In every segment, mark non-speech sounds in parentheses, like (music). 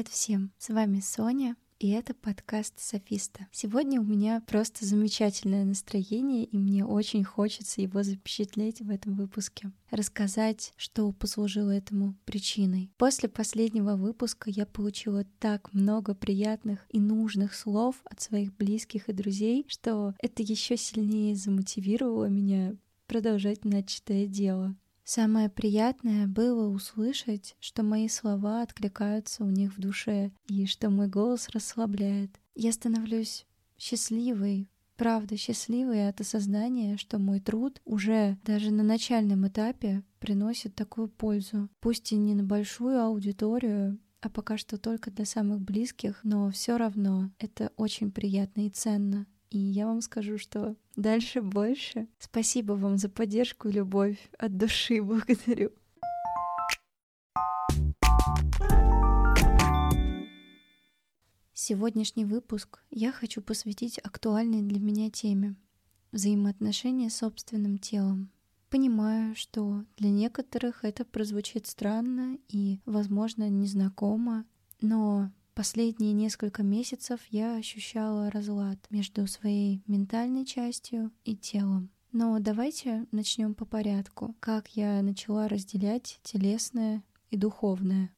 Привет всем! С вами Соня, и это подкаст Софиста. Сегодня у меня просто замечательное настроение, и мне очень хочется его запечатлеть в этом выпуске. Рассказать, что послужило этому причиной. После последнего выпуска я получила так много приятных и нужных слов от своих близких и друзей, что это еще сильнее замотивировало меня продолжать начатое дело. Самое приятное было услышать, что мои слова откликаются у них в душе и что мой голос расслабляет. Я становлюсь счастливой, правда счастливой от осознания, что мой труд уже даже на начальном этапе приносит такую пользу. Пусть и не на большую аудиторию, а пока что только для самых близких, но все равно это очень приятно и ценно. И я вам скажу, что дальше больше. Спасибо вам за поддержку и любовь. От души благодарю. Сегодняшний выпуск я хочу посвятить актуальной для меня теме — взаимоотношения с собственным телом. Понимаю, что для некоторых это прозвучит странно и, возможно, незнакомо, но Последние несколько месяцев я ощущала разлад между своей ментальной частью и телом. Но давайте начнем по порядку. Как я начала разделять телесное и духовное.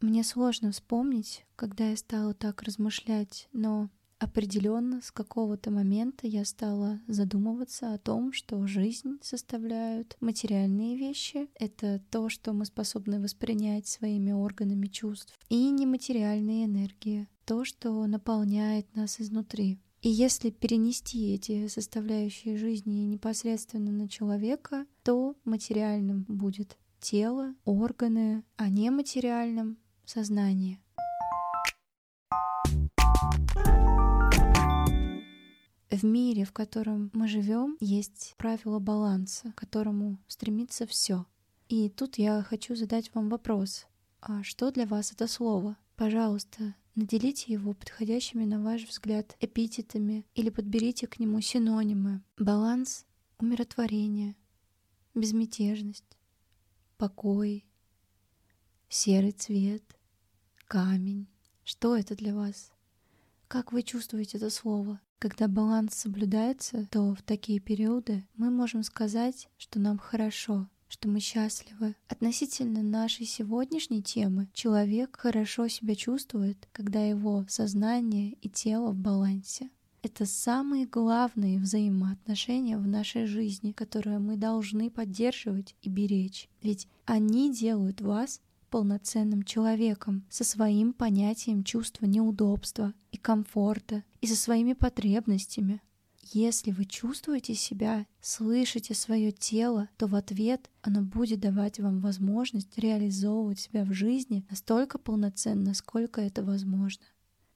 Мне сложно вспомнить, когда я стала так размышлять, но Определенно, с какого-то момента я стала задумываться о том, что жизнь составляют материальные вещи. Это то, что мы способны воспринять своими органами чувств. И нематериальные энергии. То, что наполняет нас изнутри. И если перенести эти составляющие жизни непосредственно на человека, то материальным будет тело, органы, а нематериальным — сознание. В мире, в котором мы живем, есть правило баланса, к которому стремится все. И тут я хочу задать вам вопрос. А что для вас это слово? Пожалуйста, наделите его подходящими, на ваш взгляд, эпитетами или подберите к нему синонимы. Баланс, умиротворение, безмятежность, покой, серый цвет, камень. Что это для вас? Как вы чувствуете это слово? Когда баланс соблюдается, то в такие периоды мы можем сказать, что нам хорошо, что мы счастливы. Относительно нашей сегодняшней темы, человек хорошо себя чувствует, когда его сознание и тело в балансе. Это самые главные взаимоотношения в нашей жизни, которые мы должны поддерживать и беречь. Ведь они делают вас полноценным человеком со своим понятием чувства неудобства и комфорта и со своими потребностями. Если вы чувствуете себя, слышите свое тело, то в ответ оно будет давать вам возможность реализовывать себя в жизни настолько полноценно, сколько это возможно.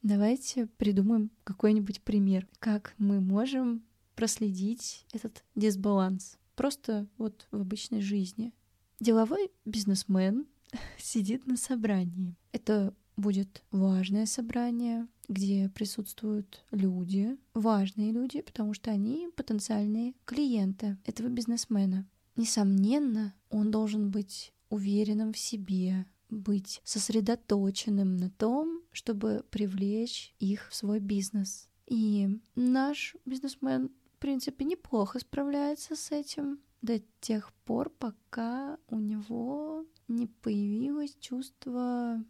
Давайте придумаем какой-нибудь пример, как мы можем проследить этот дисбаланс просто вот в обычной жизни. Деловой бизнесмен (laughs) сидит на собрании. Это будет важное собрание, где присутствуют люди, важные люди, потому что они потенциальные клиенты этого бизнесмена. Несомненно, он должен быть уверенным в себе, быть сосредоточенным на том, чтобы привлечь их в свой бизнес. И наш бизнесмен, в принципе, неплохо справляется с этим до тех пор, пока у него не появилось чувство,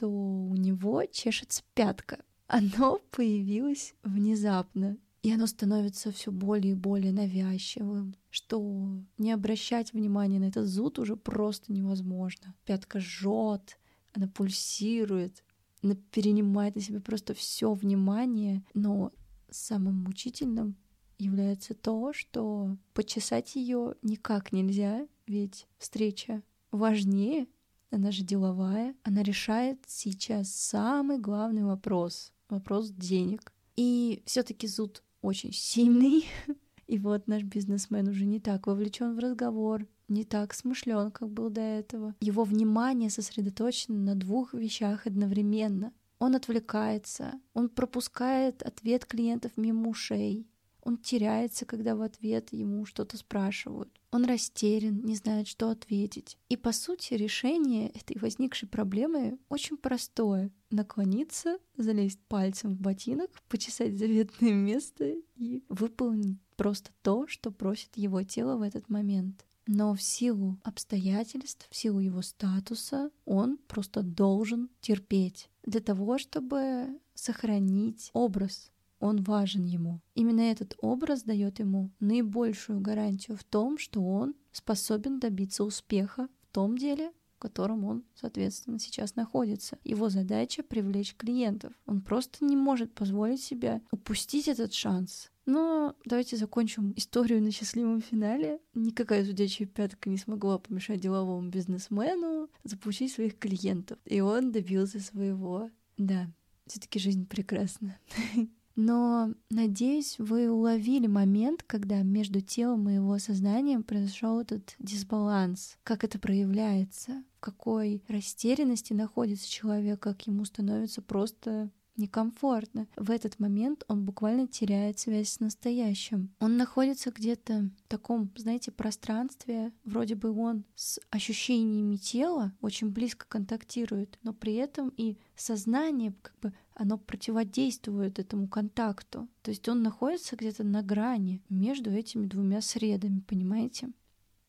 что у него чешется пятка. Оно появилось внезапно, и оно становится все более и более навязчивым, что не обращать внимания на этот зуд уже просто невозможно. Пятка жжет, она пульсирует, она перенимает на себя просто все внимание, но самым мучительным является то, что почесать ее никак нельзя, ведь встреча важнее, она же деловая, она решает сейчас самый главный вопрос, вопрос денег. И все-таки зуд очень сильный, (laughs) и вот наш бизнесмен уже не так вовлечен в разговор, не так смышлен, как был до этого. Его внимание сосредоточено на двух вещах одновременно. Он отвлекается, он пропускает ответ клиентов мимо ушей, Он теряется, когда в ответ ему что-то спрашивают. Он растерян, не знает, что ответить. И по сути решение этой возникшей проблемы очень простое. Наклониться, залезть пальцем в ботинок, почесать заветное место и выполнить просто то, что просит его тело в этот момент. Но в силу обстоятельств, в силу его статуса, он просто должен терпеть для того, чтобы сохранить образ. Он важен ему. Именно этот образ дает ему наибольшую гарантию в том, что он способен добиться успеха в том деле, в котором он, соответственно, сейчас находится. Его задача — привлечь клиентов. Он просто не может позволить себе упустить этот шанс. Но давайте закончим историю на счастливом финале. Никакая зудячая пятка не смогла помешать деловому бизнесмену заполучить своих клиентов. И он добился своего. Да, все таки жизнь прекрасна. (laughs) Но, надеюсь, вы уловили момент, когда между телом и его сознанием произошел этот дисбаланс. Как это проявляется, в какой растерянности находится человек, как ему становится просто некомфортно. В этот момент он буквально теряет связь с настоящим. Он находится где-то в таком, знаете, пространстве, вроде бы он с ощущениями тела очень близко контактирует, но при этом и сознание как бы оно противодействует этому контакту. То есть он находится где-то на грани между этими двумя средами, понимаете?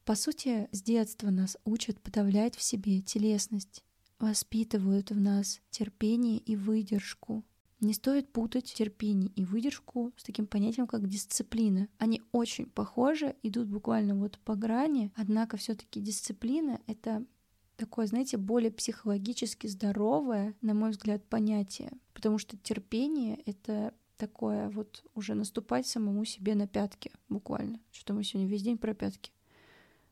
По сути, с детства нас учат подавлять в себе телесность воспитывают в нас терпение и выдержку. Не стоит путать терпение и выдержку с таким понятием, как дисциплина. Они очень похожи, идут буквально вот по грани, однако все таки дисциплина — это такое, знаете, более психологически здоровое, на мой взгляд, понятие. Потому что терпение — это такое вот уже наступать самому себе на пятки, буквально. Что-то мы сегодня весь день про пятки.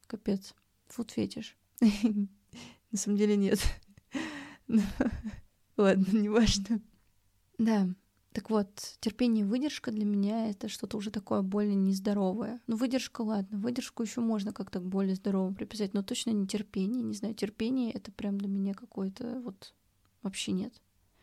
Капец. Фуд фетиш. (laughs) На самом деле нет. (laughs) Ладно, неважно. Да, так вот, терпение и выдержка для меня это что-то уже такое более нездоровое. Ну, выдержка, ладно, выдержку еще можно как-то более здорово приписать, но точно не терпение. Не знаю, терпение это прям для меня какой-то вот вообще нет.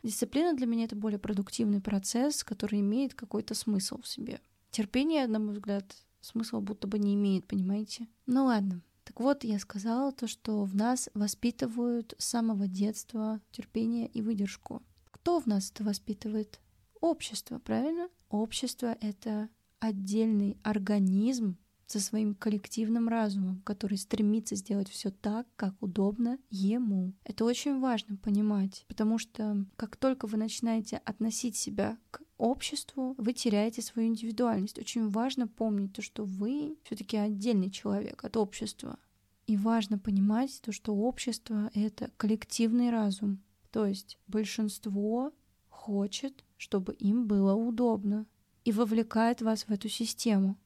Дисциплина для меня это более продуктивный процесс, который имеет какой-то смысл в себе. Терпение, на мой взгляд, смысла будто бы не имеет, понимаете? Ну ладно, так вот, я сказала то, что в нас воспитывают с самого детства терпение и выдержку. Кто в нас это воспитывает? Общество, правильно? Общество — это отдельный организм со своим коллективным разумом, который стремится сделать все так, как удобно ему. Это очень важно понимать, потому что как только вы начинаете относить себя к обществу, вы теряете свою индивидуальность. Очень важно помнить то, что вы все-таки отдельный человек от общества. И важно понимать то, что общество — это коллективный разум. То есть большинство хочет, чтобы им было удобно и вовлекает вас в эту систему.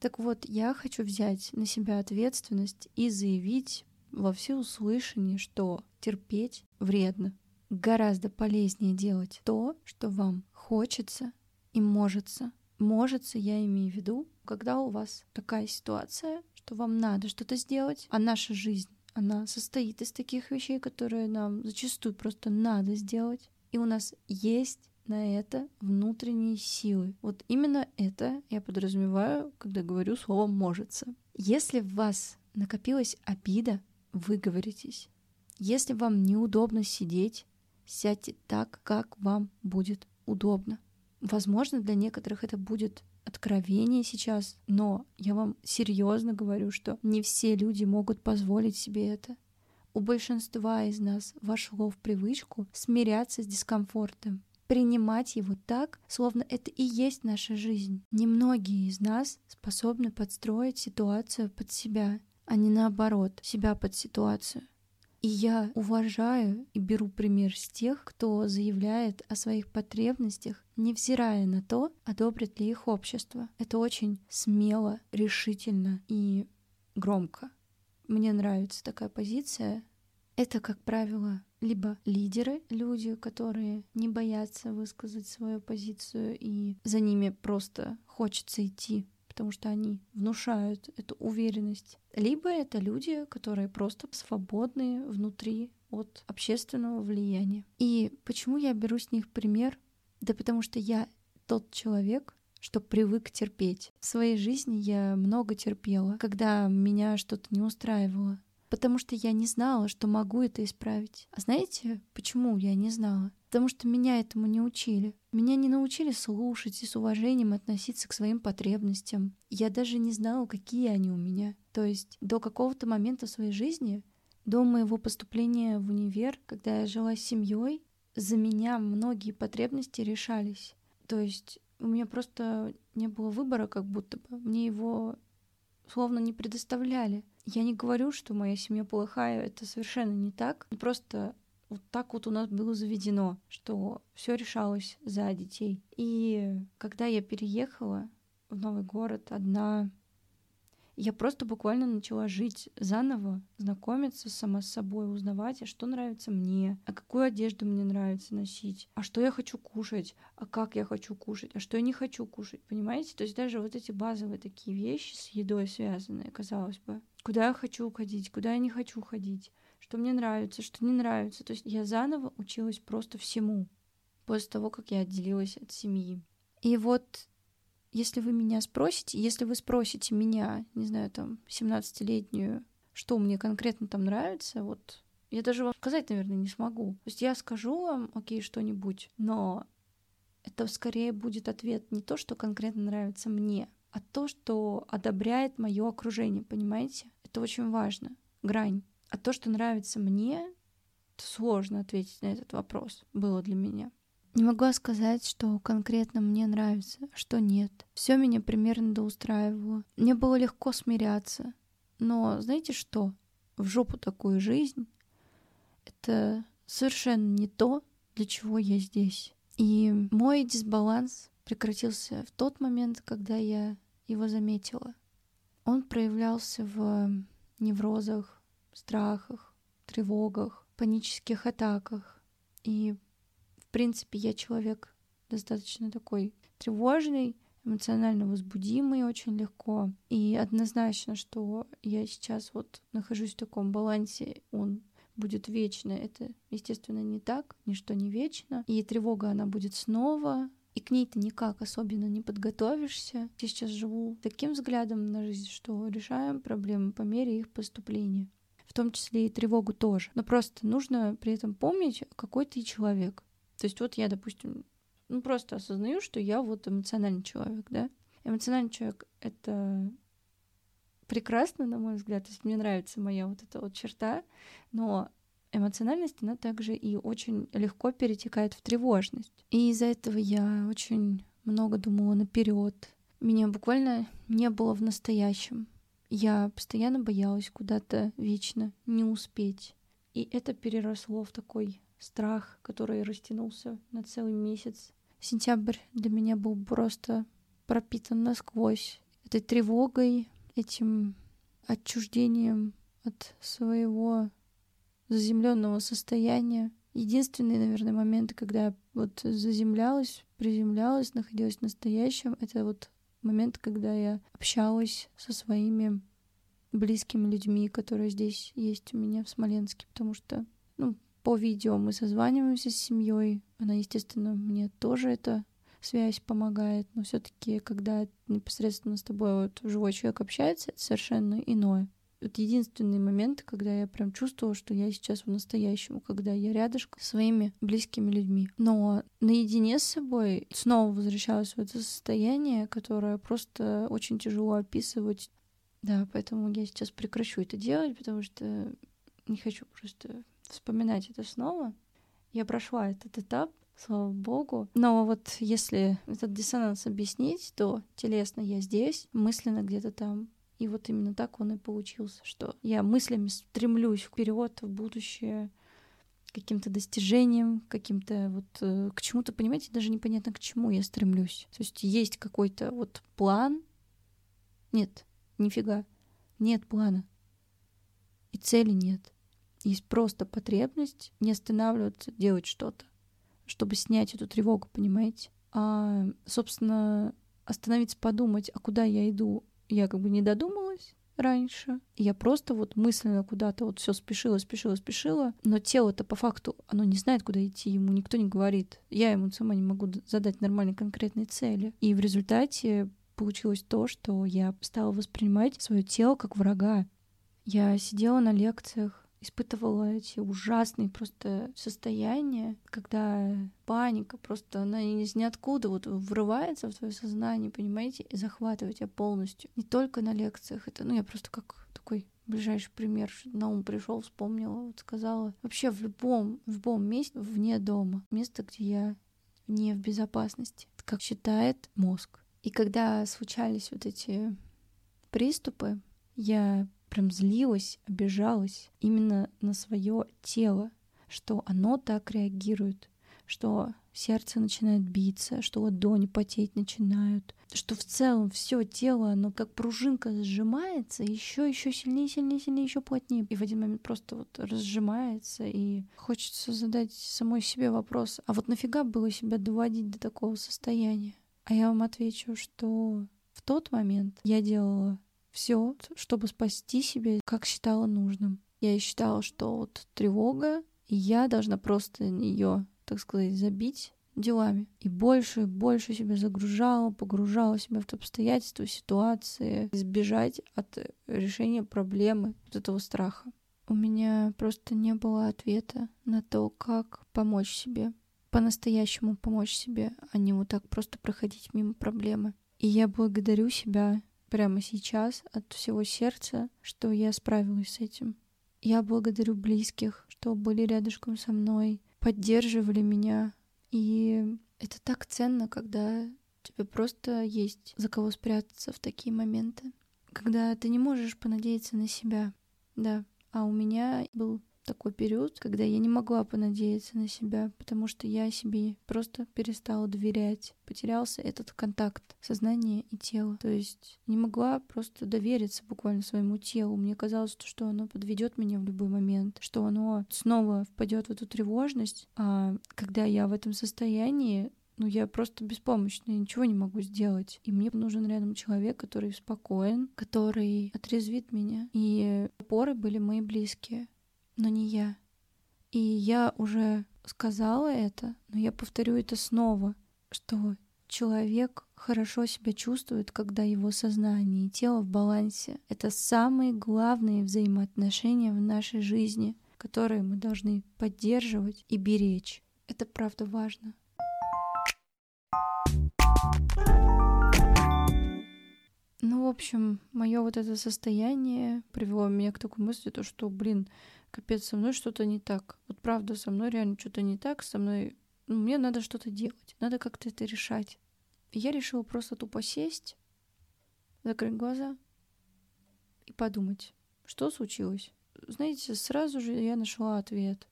Так вот, я хочу взять на себя ответственность и заявить во всеуслышание, что терпеть вредно. Гораздо полезнее делать то, что вам хочется и можется. Можется, я имею в виду, когда у вас такая ситуация, что вам надо что-то сделать, а наша жизнь, она состоит из таких вещей, которые нам зачастую просто надо сделать. И у нас есть на это внутренние силы. Вот именно это я подразумеваю, когда говорю слово «можется». Если в вас накопилась обида, выговоритесь. Если вам неудобно сидеть, сядьте так, как вам будет удобно. Возможно, для некоторых это будет откровение сейчас, но я вам серьезно говорю, что не все люди могут позволить себе это. У большинства из нас вошло в привычку смиряться с дискомфортом, принимать его так, словно это и есть наша жизнь. Немногие из нас способны подстроить ситуацию под себя, а не наоборот, себя под ситуацию. И я уважаю и беру пример с тех, кто заявляет о своих потребностях, невзирая на то, одобрит ли их общество. Это очень смело, решительно и громко. Мне нравится такая позиция. Это, как правило, либо лидеры, люди, которые не боятся высказать свою позицию, и за ними просто хочется идти потому что они внушают эту уверенность. Либо это люди, которые просто свободные внутри от общественного влияния. И почему я беру с них пример? Да потому что я тот человек, что привык терпеть. В своей жизни я много терпела, когда меня что-то не устраивало, потому что я не знала, что могу это исправить. А знаете, почему я не знала? Потому что меня этому не учили. Меня не научили слушать и с уважением относиться к своим потребностям. Я даже не знала, какие они у меня. То есть до какого-то момента в своей жизни, до моего поступления в универ, когда я жила с семьей, за меня многие потребности решались. То есть у меня просто не было выбора, как будто бы. Мне его словно не предоставляли. Я не говорю, что моя семья плохая, это совершенно не так. Просто вот так вот у нас было заведено, что все решалось за детей. И когда я переехала в новый город одна, я просто буквально начала жить заново, знакомиться сама с собой, узнавать, а что нравится мне, а какую одежду мне нравится носить, а что я хочу кушать, а как я хочу кушать, а что я не хочу кушать, понимаете? То есть даже вот эти базовые такие вещи с едой связанные, казалось бы, куда я хочу ходить, куда я не хочу ходить, что мне нравится, что не нравится. То есть я заново училась просто всему после того, как я отделилась от семьи. И вот если вы меня спросите, если вы спросите меня, не знаю, там, 17-летнюю, что мне конкретно там нравится, вот я даже вам сказать, наверное, не смогу. То есть я скажу вам, окей, что-нибудь, но это скорее будет ответ не то, что конкретно нравится мне, а то, что одобряет мое окружение, понимаете? Это очень важно. Грань. А то, что нравится мне, сложно ответить на этот вопрос было для меня. Не могу сказать, что конкретно мне нравится, а что нет. Все меня примерно доустраивало. Мне было легко смиряться. Но знаете что? В жопу такую жизнь — это совершенно не то, для чего я здесь. И мой дисбаланс прекратился в тот момент, когда я его заметила. Он проявлялся в неврозах, страхах, тревогах, панических атаках. И, принципе, я человек достаточно такой тревожный, эмоционально возбудимый очень легко. И однозначно, что я сейчас вот нахожусь в таком балансе, он будет вечно. Это, естественно, не так, ничто не вечно. И тревога, она будет снова, и к ней ты никак особенно не подготовишься. Я сейчас живу таким взглядом на жизнь, что решаем проблемы по мере их поступления в том числе и тревогу тоже. Но просто нужно при этом помнить, какой ты человек. То есть вот я, допустим, ну просто осознаю, что я вот эмоциональный человек, да. Эмоциональный человек — это прекрасно, на мой взгляд, то есть мне нравится моя вот эта вот черта, но эмоциональность, она также и очень легко перетекает в тревожность. И из-за этого я очень много думала наперед. Меня буквально не было в настоящем. Я постоянно боялась куда-то вечно не успеть. И это переросло в такой страх, который растянулся на целый месяц. Сентябрь для меня был просто пропитан насквозь этой тревогой, этим отчуждением от своего заземленного состояния. Единственный, наверное, момент, когда я вот заземлялась, приземлялась, находилась в настоящем, это вот момент, когда я общалась со своими близкими людьми, которые здесь есть у меня в Смоленске, потому что, по видео мы созваниваемся с семьей. Она, естественно, мне тоже эта связь помогает, но все-таки, когда непосредственно с тобой вот живой человек общается, это совершенно иное. Это единственный момент, когда я прям чувствовала, что я сейчас в настоящем, когда я рядышком со своими близкими людьми. Но наедине с собой снова возвращалась в это состояние, которое просто очень тяжело описывать. Да, поэтому я сейчас прекращу это делать, потому что не хочу просто вспоминать это снова. Я прошла этот этап, слава богу. Но вот если этот диссонанс объяснить, то телесно я здесь, мысленно где-то там. И вот именно так он и получился, что я мыслями стремлюсь вперед, в будущее, каким-то достижением, каким-то вот э, к чему-то, понимаете, даже непонятно к чему я стремлюсь. То есть есть какой-то вот план. Нет, нифига. Нет плана. И цели нет. Есть просто потребность не останавливаться, делать что-то, чтобы снять эту тревогу, понимаете? А, собственно, остановиться, подумать, а куда я иду, я как бы не додумалась раньше. Я просто вот мысленно куда-то вот все спешила, спешила, спешила. Но тело-то по факту, оно не знает, куда идти, ему никто не говорит. Я ему сама не могу задать нормальной конкретной цели. И в результате получилось то, что я стала воспринимать свое тело как врага. Я сидела на лекциях, испытывала эти ужасные просто состояния, когда паника просто, она из ниоткуда вот врывается в твое сознание, понимаете, и захватывает тебя полностью. Не только на лекциях, это, ну, я просто как такой ближайший пример на ум пришел, вспомнила, вот сказала. Вообще в любом, в любом месте вне дома, место, где я не в безопасности, как считает мозг. И когда случались вот эти приступы, я прям злилась, обижалась именно на свое тело, что оно так реагирует, что сердце начинает биться, что ладони потеть начинают, что в целом все тело, оно как пружинка сжимается, еще еще сильнее, сильнее, сильнее, еще плотнее. И в один момент просто вот разжимается, и хочется задать самой себе вопрос, а вот нафига было себя доводить до такого состояния? А я вам отвечу, что в тот момент я делала все, чтобы спасти себя, как считала нужным. Я считала, что вот тревога, и я должна просто ее, так сказать, забить делами. И больше и больше себя загружала, погружала себя в то обстоятельства, ситуации, избежать от решения проблемы, от этого страха. У меня просто не было ответа на то, как помочь себе, по-настоящему помочь себе, а не вот так просто проходить мимо проблемы. И я благодарю себя прямо сейчас от всего сердца, что я справилась с этим. Я благодарю близких, что были рядышком со мной, поддерживали меня. И это так ценно, когда тебе просто есть за кого спрятаться в такие моменты. Когда ты не можешь понадеяться на себя. Да. А у меня был такой период, когда я не могла понадеяться на себя, потому что я себе просто перестала доверять. Потерялся этот контакт сознания и тела. То есть не могла просто довериться буквально своему телу. Мне казалось, что оно подведет меня в любой момент, что оно снова впадет в эту тревожность. А когда я в этом состоянии, ну, я просто беспомощна, я ничего не могу сделать. И мне нужен рядом человек, который спокоен, который отрезвит меня. И опоры были мои близкие но не я. И я уже сказала это, но я повторю это снова, что человек хорошо себя чувствует, когда его сознание и тело в балансе. Это самые главные взаимоотношения в нашей жизни, которые мы должны поддерживать и беречь. Это правда важно. Ну, в общем, мое вот это состояние привело меня к такой мысли, то, что, блин, капец, со мной что-то не так. Вот правда, со мной реально что-то не так, со мной... Ну, мне надо что-то делать, надо как-то это решать. И я решила просто тупо сесть, закрыть глаза и подумать, что случилось. Знаете, сразу же я нашла ответ.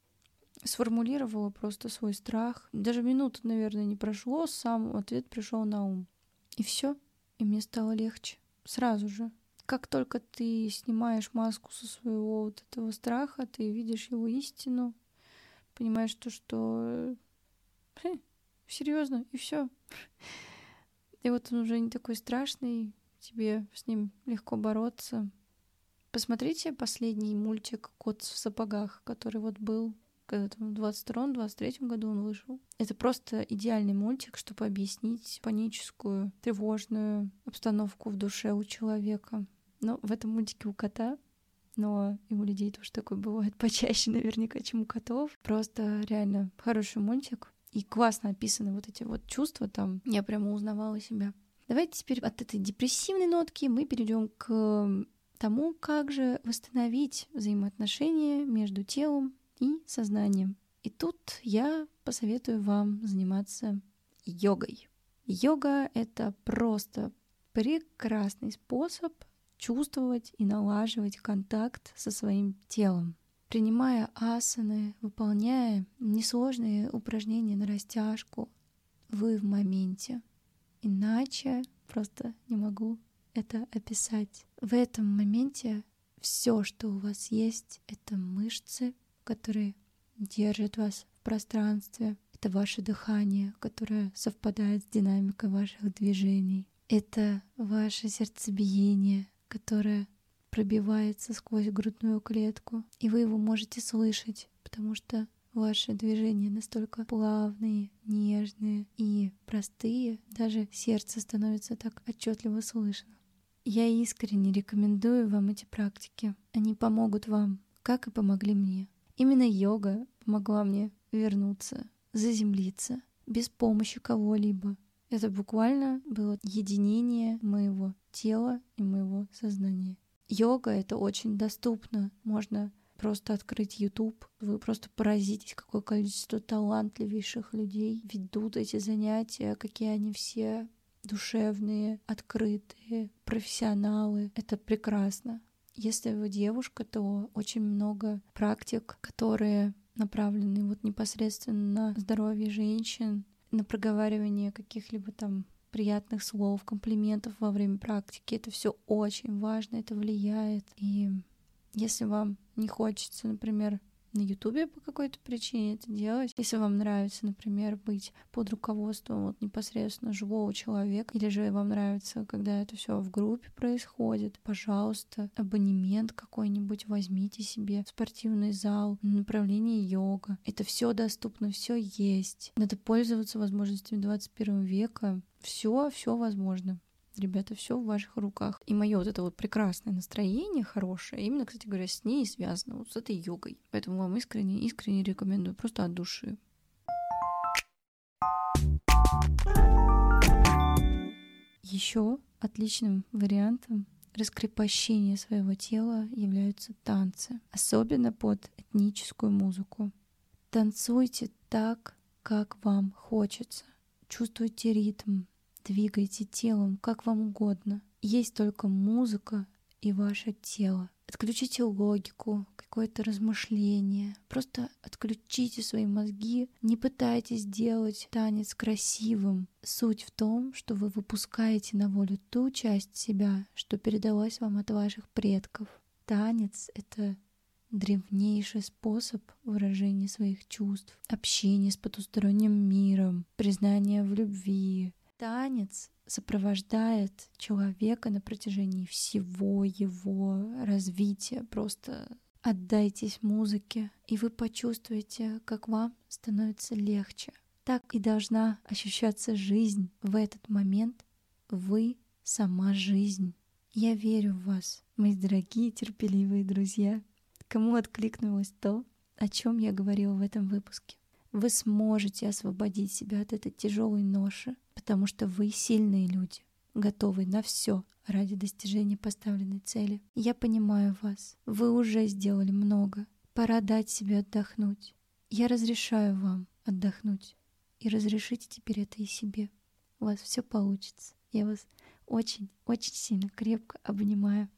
Сформулировала просто свой страх. Даже минуты, наверное, не прошло, сам ответ пришел на ум. И все, и мне стало легче. Сразу же как только ты снимаешь маску со своего вот этого страха, ты видишь его истину, понимаешь то, что хм, (laughs) серьезно, и все. И вот он уже не такой страшный, тебе с ним легко бороться. Посмотрите последний мультик «Кот в сапогах», который вот был когда там в 22-23 году он вышел. Это просто идеальный мультик, чтобы объяснить паническую, тревожную обстановку в душе у человека. Ну, в этом мультике у кота, но и у людей тоже такое бывает (laughs) почаще наверняка, чем у котов. Просто реально хороший мультик. И классно описаны вот эти вот чувства там. Я прямо узнавала себя. Давайте теперь от этой депрессивной нотки мы перейдем к тому, как же восстановить взаимоотношения между телом и сознанием. И тут я посоветую вам заниматься йогой. Йога — это просто прекрасный способ чувствовать и налаживать контакт со своим телом. Принимая асаны, выполняя несложные упражнения на растяжку, вы в моменте. Иначе просто не могу это описать. В этом моменте все, что у вас есть, это мышцы, которые держат вас в пространстве. Это ваше дыхание, которое совпадает с динамикой ваших движений. Это ваше сердцебиение, которое пробивается сквозь грудную клетку, и вы его можете слышать, потому что ваши движения настолько плавные, нежные и простые, даже сердце становится так отчетливо слышно. Я искренне рекомендую вам эти практики. Они помогут вам, как и помогли мне. Именно йога помогла мне вернуться, заземлиться, без помощи кого-либо. Это буквально было единение моего тела и моего сознания. Йога — это очень доступно. Можно просто открыть YouTube, вы просто поразитесь, какое количество талантливейших людей ведут эти занятия, какие они все душевные, открытые, профессионалы. Это прекрасно. Если вы девушка, то очень много практик, которые направлены вот непосредственно на здоровье женщин, на проговаривание каких-либо там приятных слов, комплиментов во время практики. Это все очень важно, это влияет. И если вам не хочется, например, на Ютубе по какой-то причине это делать. Если вам нравится, например, быть под руководством вот непосредственно живого человека, или же вам нравится, когда это все в группе происходит, пожалуйста, абонемент какой-нибудь возьмите себе, спортивный зал, направление йога. Это все доступно, все есть. Надо пользоваться возможностями 21 века. Все, все возможно. Ребята, все в ваших руках. И мое вот это вот прекрасное настроение хорошее, именно, кстати говоря, с ней связано, вот с этой йогой. Поэтому вам искренне, искренне рекомендую, просто от души. Еще отличным вариантом раскрепощения своего тела являются танцы, особенно под этническую музыку. Танцуйте так, как вам хочется. Чувствуйте ритм, Двигайте телом, как вам угодно. Есть только музыка и ваше тело. Отключите логику, какое-то размышление. Просто отключите свои мозги. Не пытайтесь сделать танец красивым. Суть в том, что вы выпускаете на волю ту часть себя, что передалась вам от ваших предков. Танец — это древнейший способ выражения своих чувств, общения с потусторонним миром, признания в любви, Танец сопровождает человека на протяжении всего его развития. Просто отдайтесь музыке, и вы почувствуете, как вам становится легче. Так и должна ощущаться жизнь в этот момент. Вы сама жизнь. Я верю в вас, мои дорогие терпеливые друзья. Кому откликнулось то, о чем я говорила в этом выпуске. Вы сможете освободить себя от этой тяжелой ноши, потому что вы сильные люди, готовые на все ради достижения поставленной цели. Я понимаю вас. Вы уже сделали много. Пора дать себе отдохнуть. Я разрешаю вам отдохнуть. И разрешите теперь это и себе. У вас все получится. Я вас очень, очень сильно крепко обнимаю.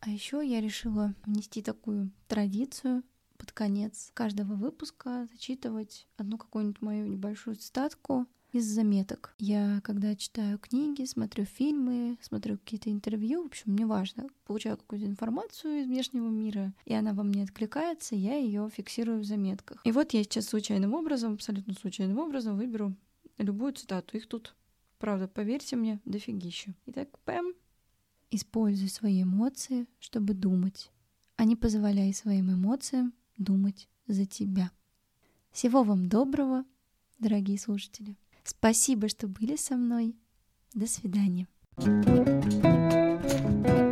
А еще я решила внести такую традицию под конец каждого выпуска зачитывать одну какую-нибудь мою небольшую статку из заметок. Я, когда читаю книги, смотрю фильмы, смотрю какие-то интервью, в общем, неважно, получаю какую-то информацию из внешнего мира, и она во мне откликается, я ее фиксирую в заметках. И вот я сейчас случайным образом, абсолютно случайным образом выберу любую цитату. Их тут, правда, поверьте мне, дофигища. Итак, пэм. Используй свои эмоции, чтобы думать, а не позволяй своим эмоциям думать за тебя. Всего вам доброго, дорогие слушатели. Спасибо, что были со мной. До свидания. thank you